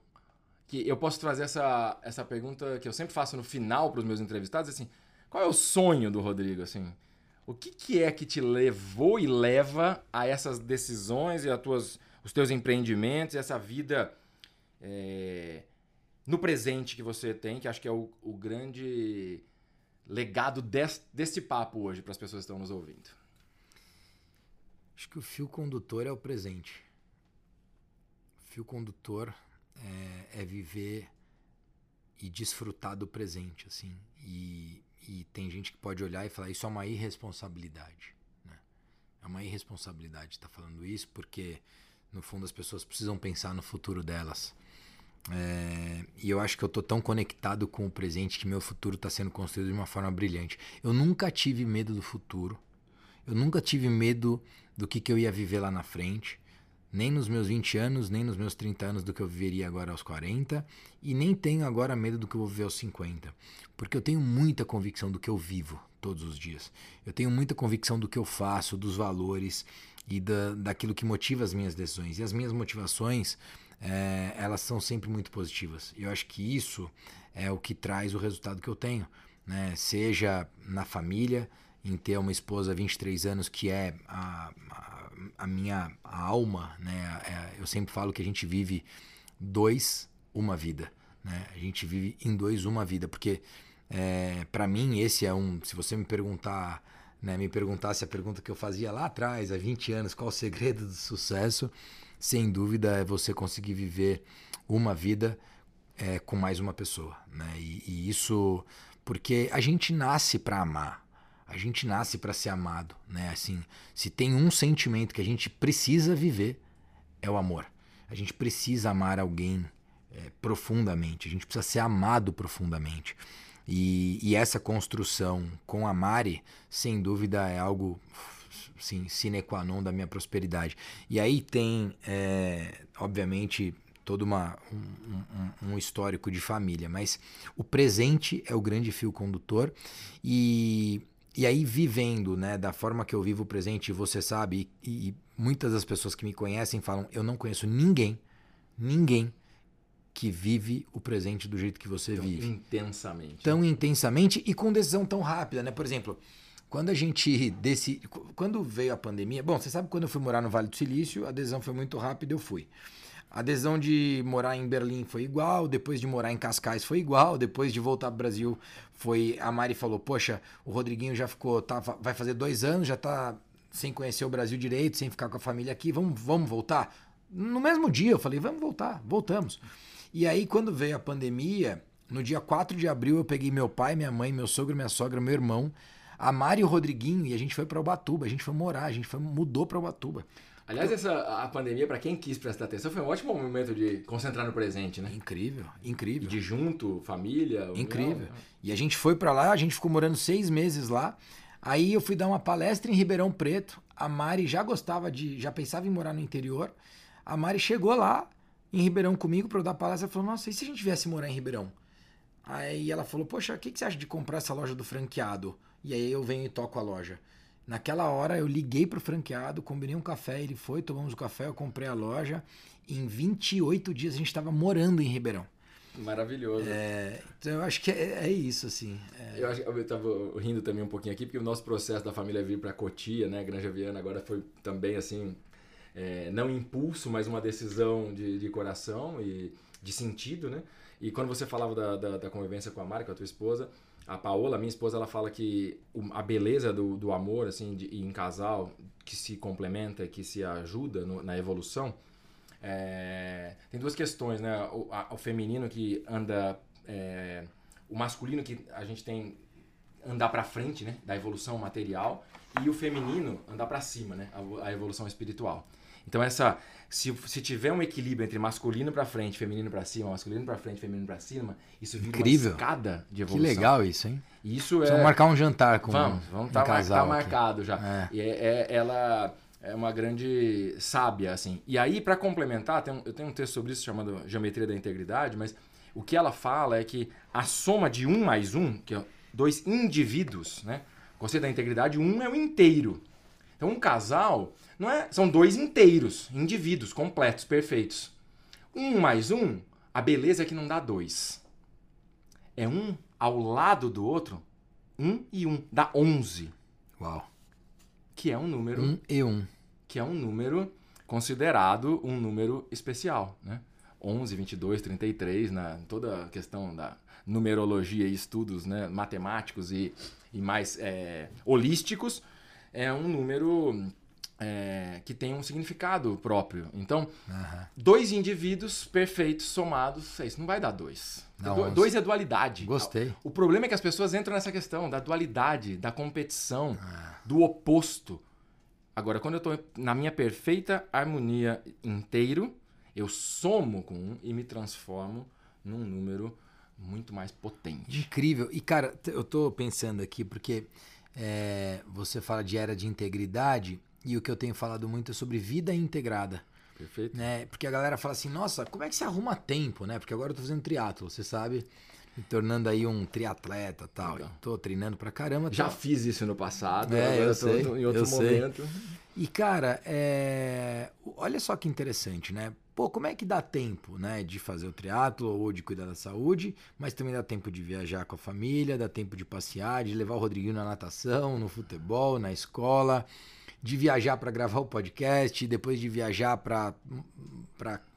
que eu posso trazer essa, essa pergunta que eu sempre faço no final para os meus entrevistados, assim, qual é o sonho do Rodrigo, assim? O que, que é que te levou e leva a essas decisões e a tuas, os teus empreendimentos, essa vida é, no presente que você tem, que acho que é o, o grande legado desse papo hoje para as pessoas que estão nos ouvindo? Acho que o fio condutor é o presente fio condutor é, é, viver e desfrutar do presente, assim. E, e, tem gente que pode olhar e falar isso é uma irresponsabilidade, né? É uma irresponsabilidade estar tá falando isso porque no fundo as pessoas precisam pensar no futuro delas. É, e eu acho que eu tô tão conectado com o presente que meu futuro está sendo construído de uma forma brilhante. Eu nunca tive medo do futuro. Eu nunca tive medo do que, que eu ia viver lá na frente nem nos meus 20 anos, nem nos meus 30 anos do que eu viveria agora aos 40, e nem tenho agora medo do que eu vou viver aos 50, porque eu tenho muita convicção do que eu vivo todos os dias. Eu tenho muita convicção do que eu faço, dos valores e da, daquilo que motiva as minhas decisões. E as minhas motivações, é, elas são sempre muito positivas. E eu acho que isso é o que traz o resultado que eu tenho, né? seja na família, em ter uma esposa há 23 anos que é a, a, a minha alma, né? É, eu sempre falo que a gente vive dois, uma vida, né? A gente vive em dois, uma vida, porque é, para mim esse é um, se você me perguntar, né, me perguntasse a pergunta que eu fazia lá atrás, há 20 anos, qual o segredo do sucesso, sem dúvida é você conseguir viver uma vida é, com mais uma pessoa, né? E, e isso porque a gente nasce para amar, a gente nasce para ser amado, né? Assim, se tem um sentimento que a gente precisa viver, é o amor. A gente precisa amar alguém é, profundamente, a gente precisa ser amado profundamente. E, e, essa construção com a Mari, sem dúvida, é algo assim, sine qua non da minha prosperidade. E aí tem, é, obviamente, todo uma, um, um, um, histórico de família, mas o presente é o grande fio condutor e, e aí vivendo, né, da forma que eu vivo o presente, você sabe, e, e muitas das pessoas que me conhecem falam, eu não conheço ninguém, ninguém que vive o presente do jeito que você tão vive. Intensamente. Tão intensamente e com decisão tão rápida, né? Por exemplo, quando a gente desse, quando veio a pandemia, bom, você sabe quando eu fui morar no Vale do Silício, a decisão foi muito rápida, eu fui. A decisão de morar em Berlim foi igual, depois de morar em Cascais foi igual, depois de voltar para o Brasil foi. A Mari falou: Poxa, o Rodriguinho já ficou, tá, vai fazer dois anos, já tá sem conhecer o Brasil direito, sem ficar com a família aqui, vamos, vamos voltar? No mesmo dia eu falei: Vamos voltar, voltamos. E aí, quando veio a pandemia, no dia 4 de abril, eu peguei meu pai, minha mãe, meu sogro, minha sogra, meu irmão, a Mari e o Rodriguinho, e a gente foi para Ubatuba, a gente foi morar, a gente foi, mudou para Ubatuba. Aliás, essa, a pandemia, para quem quis prestar atenção, foi um ótimo momento de concentrar no presente, né? Incrível, incrível. E de junto, família. Incrível. E a gente foi para lá, a gente ficou morando seis meses lá. Aí eu fui dar uma palestra em Ribeirão Preto. A Mari já gostava de, já pensava em morar no interior. A Mari chegou lá, em Ribeirão comigo para eu dar palestra. Ela falou: Nossa, e se a gente viesse morar em Ribeirão? Aí ela falou: Poxa, o que, que você acha de comprar essa loja do franqueado? E aí eu venho e toco a loja. Naquela hora eu liguei pro franqueado, combinei um café, ele foi, tomamos o café, eu comprei a loja. Em 28 dias a gente estava morando em Ribeirão. Maravilhoso. É, então eu acho que é, é isso, assim. É... Eu, acho, eu tava rindo também um pouquinho aqui, porque o nosso processo da família vir para Cotia, né, Granja Viana, agora foi também assim é, não impulso, mas uma decisão de, de, coração e de sentido, né? E quando você falava da, da, da convivência com a Mari, com a tua esposa, a Paola, minha esposa, ela fala que a beleza do, do amor, assim, de, em casal, que se complementa, que se ajuda no, na evolução, é, tem duas questões, né? O, a, o feminino que anda, é, o masculino que a gente tem andar para frente, né? Da evolução material e o feminino andar para cima, né? A, a evolução espiritual. Então essa se, se tiver um equilíbrio entre masculino para frente, feminino para cima, masculino para frente, feminino para cima, isso vira Incrível. uma escada de evolução. Que legal isso, hein? Isso é Vamos marcar um jantar com Vamos, vamos um tá, casal tá marcado já. É. E é, é, ela é uma grande sábia assim. E aí para complementar, um, eu tenho um texto sobre isso chamado Geometria da Integridade, mas o que ela fala é que a soma de um mais um, que é dois indivíduos, né? O conceito da integridade, um é o inteiro. Então um casal não é, são dois inteiros, indivíduos completos, perfeitos. Um mais um, a beleza é que não dá dois. É um ao lado do outro, um e um, dá onze. Uau. Que é um número. Um e um. Que é um número considerado um número especial, né? 11, 22, 33, na toda a questão da numerologia e estudos né, matemáticos e, e mais é, holísticos, é um número é, que tem um significado próprio. Então, Aham. dois indivíduos perfeitos somados, é isso não vai dar dois. Dá Do- dois é dualidade. Gostei. O problema é que as pessoas entram nessa questão da dualidade, da competição, Ah. do oposto. Agora, quando eu estou na minha perfeita harmonia inteiro, eu somo com um e me transformo num número muito mais potente. Incrível. E, cara, eu tô pensando aqui, porque é, você fala de era de integridade, e o que eu tenho falado muito é sobre vida integrada. Perfeito? né? Porque a galera fala assim, nossa, como é que você arruma tempo, né? Porque agora eu tô fazendo triatlo, você sabe, me tornando aí um triatleta e tal. Legal. E tô treinando pra caramba. Já tô- fiz isso no passado, É, agora eu tô sei, em outro eu sei. momento. E, cara, é... olha só que interessante, né? Pô, como é que dá tempo, né, de fazer o triatlo ou de cuidar da saúde, mas também dá tempo de viajar com a família, dá tempo de passear, de levar o Rodriguinho na natação, no futebol, na escola, de viajar para gravar o podcast, depois de viajar para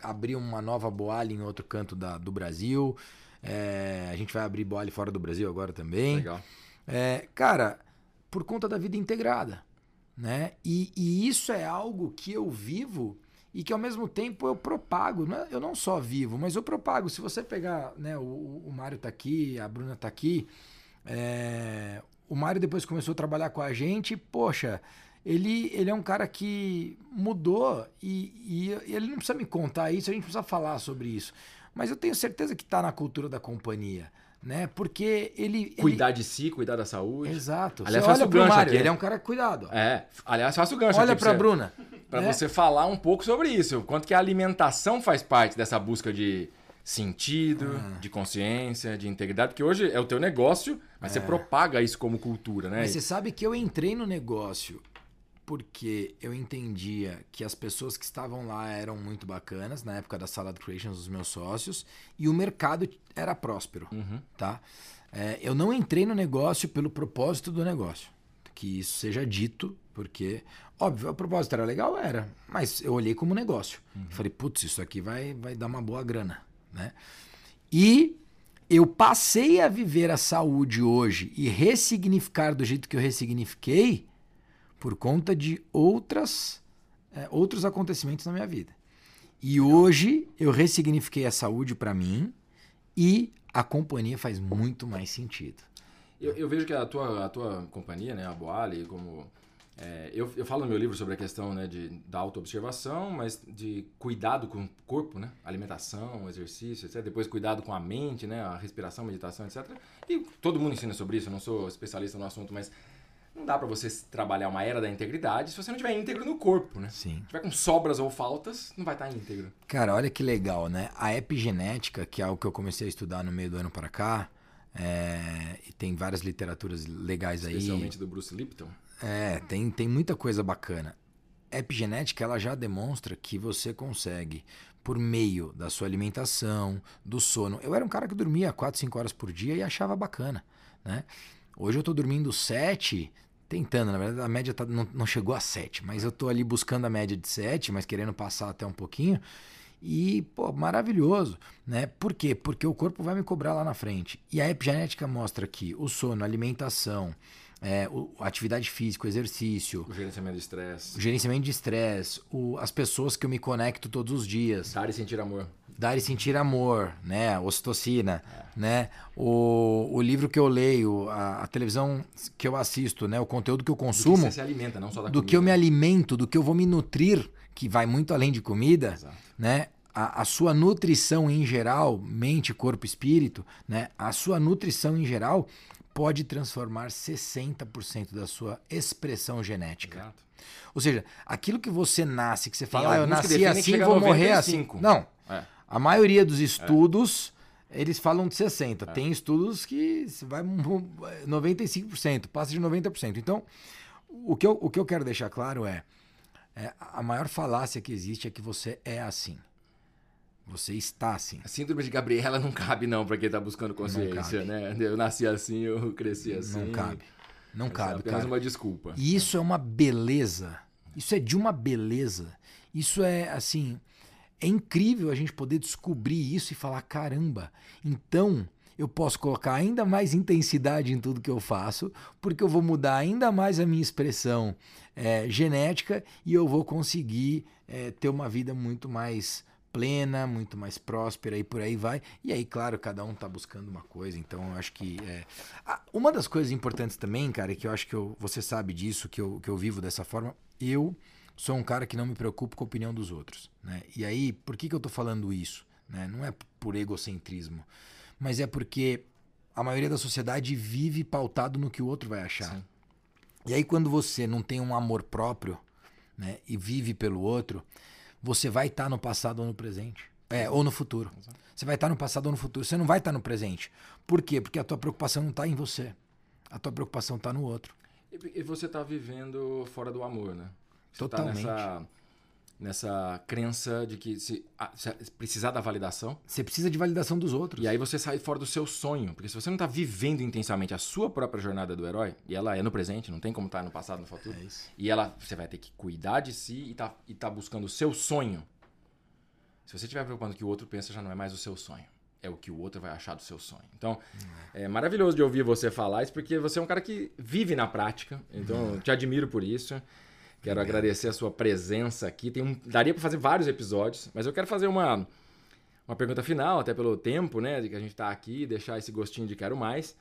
abrir uma nova boalha em outro canto da, do Brasil. É, a gente vai abrir boalha fora do Brasil agora também. Legal. É, cara, por conta da vida integrada, né? E, e isso é algo que eu vivo e que ao mesmo tempo eu propago. É- eu não só vivo, mas eu propago. Se você pegar, né? O, o- o Mário tá aqui, a Bruna tá aqui. é, o Mário depois começou a trabalhar com a gente. Poxa, ele, ele é um cara que mudou e, e ele não precisa me contar isso. A gente precisa falar sobre isso. mas eu tenho certeza que está na cultura da companhia. Né? Porque ele. Cuidar ele... de si, cuidar da saúde. Exato. Aliás, você olha o gancho Mário, aqui. ele é um cara cuidado. É, aliás, faço o gancho Olha aqui pra você- Bruna. Pra né? você falar um pouco sobre isso. o Quanto que a alimentação faz parte dessa busca de sentido, Ah. de consciência, de integridade, porque hoje é o teu negócio, mas você propaga isso como cultura, né? Mas você sabe que eu entrei no negócio porque eu entendia que as pessoas que estavam lá eram muito bacanas, na época da Salad Creations, os meus sócios, e o mercado era próspero, Uhum. tá? É, eu não entrei no negócio pelo propósito do negócio. Que isso seja dito, porque, óbvio, o propósito era legal, era, mas eu olhei como negócio. Falei, putz, isso aqui vai, vai dar uma boa grana, né? E eu passei a viver a saúde hoje e ressignificar do jeito que eu ressignifiquei por conta de outras, é, outros acontecimentos na minha vida. E hoje eu ressignifiquei a saúde para mim e a companhia faz muito mais sentido. Eu, eu vejo que a tua, a tua companhia, né, a Boali, como. é, eu, eu falo no meu livro sobre a questão né, de, da autoobservação, mas de cuidado com o corpo, né? Alimentação, exercício, etc. Depois cuidado com a mente, né? A respiração, meditação, etc. E todo mundo ensina sobre isso, eu não sou especialista no assunto, mas não dá pra você trabalhar uma era da integridade se você não tiver íntegro no corpo, né? Sim. Se tiver com sobras ou faltas, não vai estar íntegro. Cara, olha que legal, né? A epigenética, que é algo que eu comecei a estudar no meio do ano para cá, é, e tem várias literaturas legais aí. Especialmente do Bruce Lipton. É, tem, tem muita coisa bacana. Epigenética ela já demonstra que você consegue, por meio da sua alimentação, do sono. Eu era um cara que dormia 4, 5 horas por dia e achava bacana. Né? Hoje eu tô dormindo 7, tentando, na verdade a média tá- não, não chegou a 7, mas eu tô ali buscando a média de 7, mas querendo passar até um pouquinho. E, pô, maravilhoso, né? Por quê? Porque o corpo vai me cobrar lá na frente. E a epigenética mostra que o sono, a alimentação, é, o- a atividade física, o exercício, O gerenciamento de estresse. o gerenciamento de estresse, as pessoas que eu me conecto todos os dias, Dar e sentir amor. Dar e sentir amor, né? Ocitocina, né? O, o livro que eu leio, a, a televisão que eu assisto, né? O conteúdo que eu Do que consumo, você se alimenta, não só da do comida. que eu me alimento, do que eu vou me nutrir, que vai muito além de comida, Exato. né? A, a sua nutrição em geral, mente, corpo, espírito, né? A sua nutrição em geral pode transformar 60% da sua expressão genética. Exato. Ou seja, aquilo que você nasce, que você fala, ah, eu nasci assim, vou morrer 95. assim. Não. É. A maioria dos estudos, eles falam de 60. É. Tem estudos que vai mu- 95%, passa de 90%. Então, o que eu, o que eu quero deixar claro é, é, a maior falácia que existe é que você é assim. Você está assim. A síndrome de Gabriela não cabe, não, pra quem tá buscando consciência, né? Eu nasci assim, eu cresci assim. Não cabe. Não Essa é cabe, apenas cara. uma desculpa. E isso é uma beleza. Isso é de uma beleza. Isso é assim. É incrível a gente poder descobrir isso e falar: caramba, então eu posso colocar ainda mais intensidade em tudo que eu faço, porque eu vou mudar ainda mais a minha expressão é, genética e eu vou conseguir é, ter uma vida muito mais plena, muito mais próspera e por aí vai. E aí, claro, cada um tá buscando uma coisa, então eu acho que é... Ah, uma das coisas importantes também, cara, que eu acho que eu, você sabe disso, que eu, que eu vivo dessa forma, eu sou um cara que não me preocupo com a opinião dos outros, né? E aí, por que, que eu tô falando isso? Né? Não é por egocentrismo, mas é porque a maioria da sociedade vive pautado no que o outro vai achar. Sim. E aí, quando você não tem um amor próprio, né, e vive pelo outro, você vai estar no passado ou no presente. É, ou no futuro. Exato. Você vai estar no passado ou no futuro. Você não vai estar no presente. Por quê? Porque a tua preocupação não está em você. A tua preocupação está no outro. E, e você tá vivendo fora do amor, né? Você Totalmente. Tá nessa, nessa crença de que se, se precisar da validação, Você precisa de validação dos outros. e aí você sai fora do seu sonho. Porque se você não tá vivendo intensamente a sua própria jornada do herói, e ela é no presente, não tem como estar no passado, no futuro. É isso. E ela, você vai ter que cuidar de si e tá, e tá buscando o seu sonho. Se você estiver preocupando que o outro pensa, já não é mais o seu sonho. É o que o outro vai achar do seu sonho. Então, é maravilhoso de ouvir você falar isso, porque você é um cara que vive na prática. Então, eu te admiro por isso. Quero agradecer a sua presença aqui. Tem um, daria para fazer vários episódios, mas eu quero fazer uma, uma pergunta final, até pelo tempo, né, de que a gente está aqui, deixar esse gostinho de quero mais.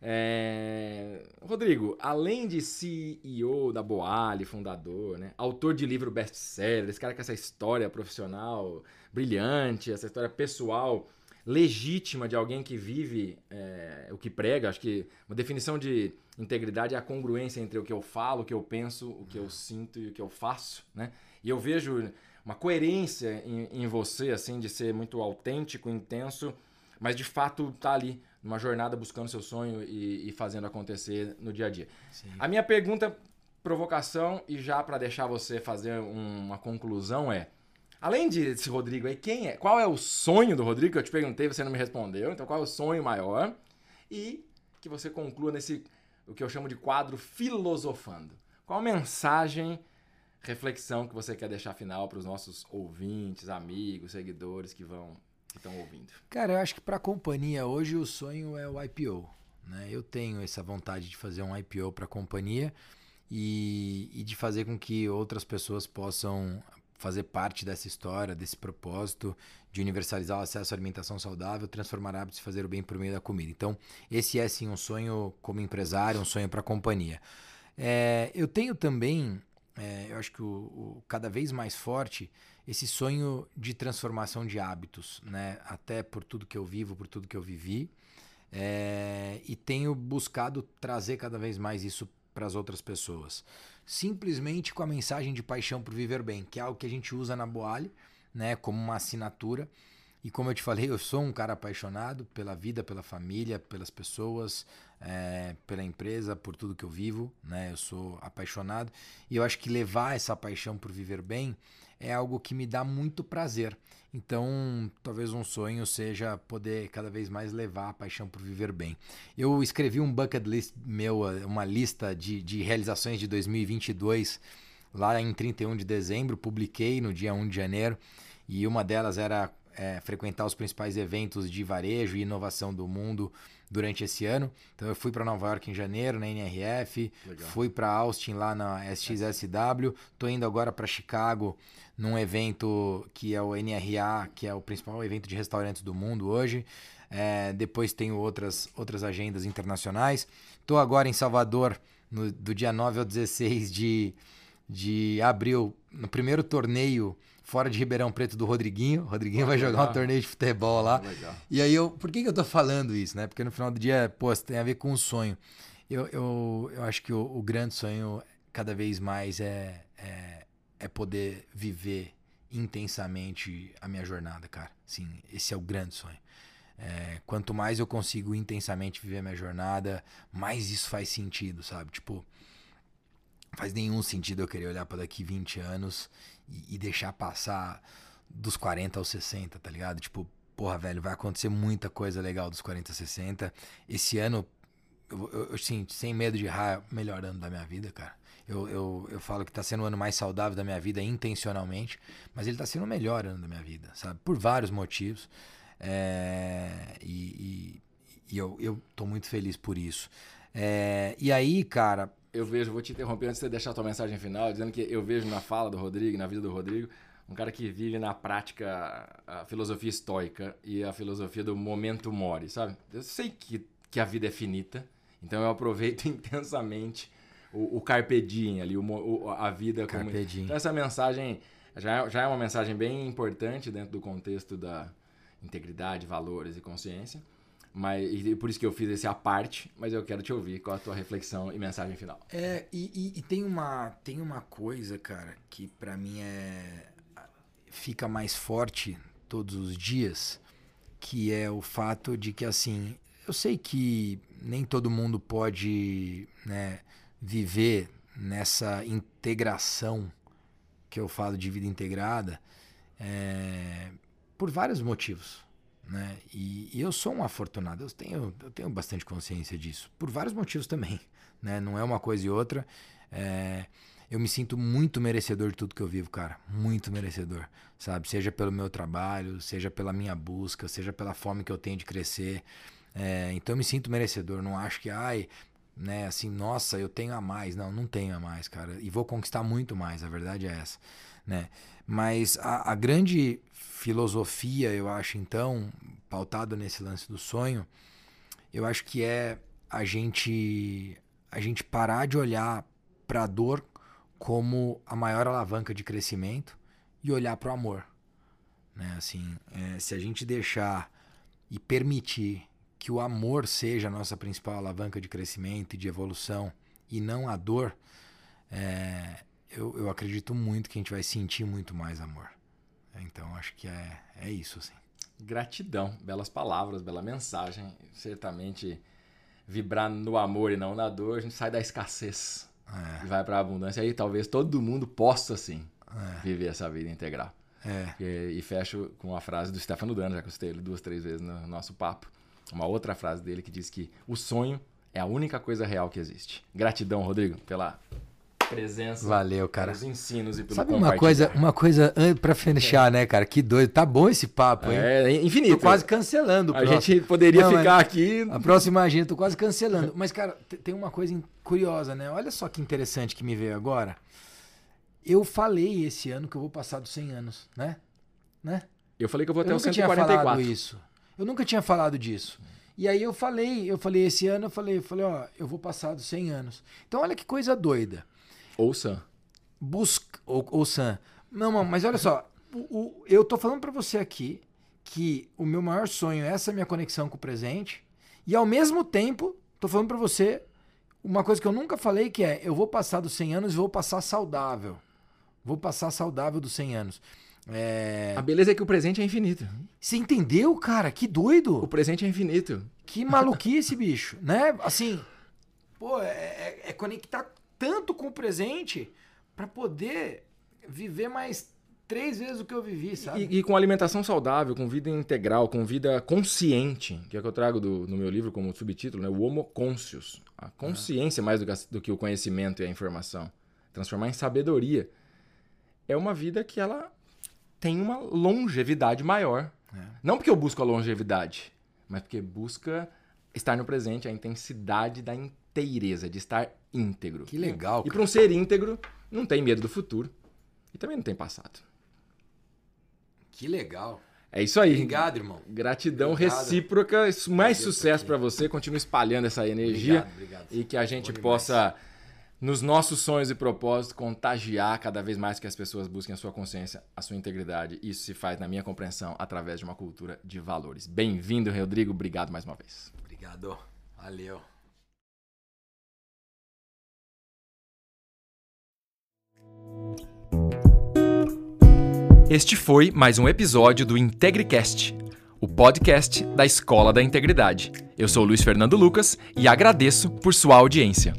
É... Rodrigo, além de CEO da Boali, fundador, né? autor de livro best-seller, esse cara com essa história profissional brilhante, essa história pessoal legítima de alguém que vive é, o que prega, acho que uma definição de integridade é a congruência entre o que eu falo, o que eu penso, o que eu sinto e o que eu faço, né? E eu vejo uma coerência em, em você, assim, de ser muito autêntico, intenso, mas de fato tá ali numa jornada buscando seu sonho e, e fazendo acontecer no dia a dia. Sim. A minha pergunta, provocação, e já para deixar você fazer uma conclusão é, além desse Rodrigo aí, quem é? Qual é o sonho do Rodrigo? Eu te perguntei, você não me respondeu. Então, qual é o sonho maior? E que você conclua nesse, o que eu chamo de quadro filosofando. Qual mensagem, reflexão que você quer deixar final para os nossos ouvintes, amigos, seguidores que vão estão ouvindo? Cara, eu acho que para a companhia hoje o sonho é o IPO. Né? Eu tenho essa vontade de fazer um IPO para a companhia e, e de fazer com que outras pessoas possam fazer parte dessa história, desse propósito de universalizar o acesso à alimentação saudável, transformar hábitos e fazer o bem por meio da comida. Então, esse é sim um sonho como empresário, um sonho para a companhia. É, eu tenho também, é, eu acho que o, o, cada vez mais forte, esse sonho de transformação de hábitos, né? Até por tudo que eu vivo, por tudo que eu vivi. É, e tenho buscado trazer cada vez mais isso para as outras pessoas. Simplesmente com a mensagem de paixão por viver bem, que é algo que a gente usa na Boali, né, como uma assinatura. E como eu te falei, eu sou um cara apaixonado pela vida, pela família, pelas pessoas, é, pela empresa, por tudo que eu vivo, né? Eu sou apaixonado e eu acho que levar essa paixão por viver bem é algo que me dá muito prazer. Então, talvez um sonho seja poder cada vez mais levar a paixão por viver bem. Eu escrevi um bucket list meu, uma lista de, de realizações de 2022 lá em 31 de dezembro, publiquei no dia 1 de janeiro e uma delas era é, frequentar os principais eventos de varejo e inovação do mundo durante esse ano. Então eu fui para Nova York em janeiro, na NRF, Legal. fui para Austin lá na SXSW, tô indo agora para Chicago num evento que é o NRA, que é o principal evento de restaurantes do mundo hoje. É, depois tenho outras, outras agendas internacionais. Tô agora em Salvador no, do dia 9 ao 16 de, de abril, no primeiro torneio fora de Ribeirão Preto do Rodriguinho. O Rodriguinho vai jogar um torneio de futebol lá. E aí eu. Por que, que eu tô falando isso, né? Porque no final do dia, pô, tem a ver com o sonho. Eu, eu, eu acho que o, o grande sonho, cada vez mais, é, é, é, poder viver intensamente a minha jornada, cara. Sim, esse é o grande sonho. É, quanto mais eu consigo intensamente viver a minha jornada, mais isso faz sentido, sabe? Tipo, faz nenhum sentido eu querer olhar para daqui 20 anos e, e, deixar passar dos 40 aos 60, tá ligado? Tipo, porra, velho, vai acontecer muita coisa legal dos 40 aos 60. Esse ano, eu, eu, assim, sem medo de errar, melhor ano da minha vida, cara. Eu, eu, eu falo que tá sendo o ano mais saudável da minha vida intencionalmente, mas ele tá sendo o melhor ano da minha vida, sabe? Por vários motivos. É, e, e, e eu, eu tô muito feliz por isso. É, e aí, cara, eu vejo, vou te interromper antes de você deixar a tua mensagem final, dizendo que eu vejo na fala do Rodrigo, na vida do Rodrigo, um cara que vive na prática a filosofia estoica e a filosofia do momento mori, sabe? Eu sei que, que a vida é finita, então eu aproveito intensamente o, o carpe diem ali, o, o a vida carpe como... Diem. Então essa mensagem já é, já é uma mensagem bem importante dentro do contexto da integridade, valores e consciência. Mas, e por isso que eu fiz esse à parte, mas eu quero te ouvir qual a tua reflexão e mensagem final. É, e, e, e tem, uma, tem uma coisa, cara, que para mim é fica mais forte todos os dias, que é o fato de que assim, eu sei que nem todo mundo pode, né, viver nessa integração que eu falo de vida integrada, é, por vários motivos. Né? E, e, eu sou um afortunado, eu tenho, eu tenho bastante consciência disso, por vários motivos também. Né? Não é uma coisa e outra. É, eu me sinto muito merecedor de tudo que eu vivo, cara. Muito merecedor, sabe? Seja pelo meu trabalho, seja pela minha busca, seja pela fome que eu tenho de crescer. É, então eu me sinto merecedor. Não acho que, ai, né, assim, nossa, eu tenho a mais. Não, não tenho a mais, cara. E vou conquistar muito mais, a verdade é essa, né? Mas a, a grande filosofia, eu acho, então, pautado nesse lance do sonho, eu acho que é a gente a gente parar de olhar para a dor como a maior alavanca de crescimento e olhar para o amor. Né? Assim, é, se a gente deixar e permitir que o amor seja a nossa principal alavanca de crescimento e de evolução e não a dor, é, eu, eu acredito muito que a gente vai sentir muito mais amor. Então acho que é, é isso. Assim. Gratidão, belas palavras, bela mensagem. Certamente vibrar no amor e não na dor, a gente sai da escassez é. e vai para a abundância. Aí talvez todo mundo possa, sim, é. viver essa vida integral. É. E, e, fecho com a frase do Stefano Dano, já que eu citei ele duas, três vezes no nosso papo. Uma outra frase dele que diz que o sonho é a única coisa real que existe. Gratidão, Rodrigo, pela presença. Valeu, cara. Pelos ensinos e pelo Sabe uma coisa, uma coisa para fechar, né, cara? Que doido. Tá bom esse papo, hein? É, infinito. Tô quase cancelando. A gente poderia Não, ficar aqui. A próxima agenda, tô quase cancelando. Mas, cara, tem uma coisa curiosa, né? Olha só que interessante que me veio agora. Eu falei esse ano que eu vou passar dos 100 anos, né? Né? Eu falei que eu vou até os 144. Eu nunca tinha falado isso. Eu nunca tinha falado disso. E aí eu falei, eu falei esse ano, eu falei, eu falei, ó, eu vou passar dos 100 anos. Então olha que coisa doida. Ouça. Busca. Ou, ouça. Não, mas olha só. O, o, eu tô falando para você aqui que o meu maior sonho é essa minha conexão com o presente. E ao mesmo tempo, tô falando para você uma coisa que eu nunca falei que é: eu vou passar dos 100 anos e vou passar saudável. Vou passar saudável dos 100 anos. É... A beleza é que o presente é infinito. Você entendeu, cara? Que doido. O presente é infinito. Que maluquice, bicho. Né? Assim, pô, é, é, é conectar tanto com o presente para poder viver mais três vezes o que eu vivi, sabe? E, e, com alimentação saudável, com vida integral, com vida consciente, que é o que eu trago do, no meu livro como subtítulo, né? O Homo Conscious. A consciência mais do que, do que o conhecimento e a informação. Transformar em sabedoria. É uma vida que ela tem uma longevidade maior. É. Não porque eu busco a longevidade, mas porque busca estar no presente, a intensidade da inteireza, de estar íntegro. Que legal. E para um ser íntegro, não tem medo do futuro. E também não tem passado. Que legal. É isso aí. Obrigado, irmão. Gratidão obrigado. recíproca. Mais sucesso para você. Continue espalhando essa energia. Obrigado, obrigado. E que a gente possa, nos nossos sonhos e propósitos, contagiar cada vez mais que as pessoas busquem a sua consciência, a sua integridade. Isso se faz, na minha compreensão, através de uma cultura de valores. Bem-vindo, Rodrigo. Obrigado mais uma vez. Obrigado. Valeu. Este foi mais um episódio do IntegriCast, o podcast da Escola da Integridade. Eu sou Luiz Fernando Lucas e agradeço por sua audiência.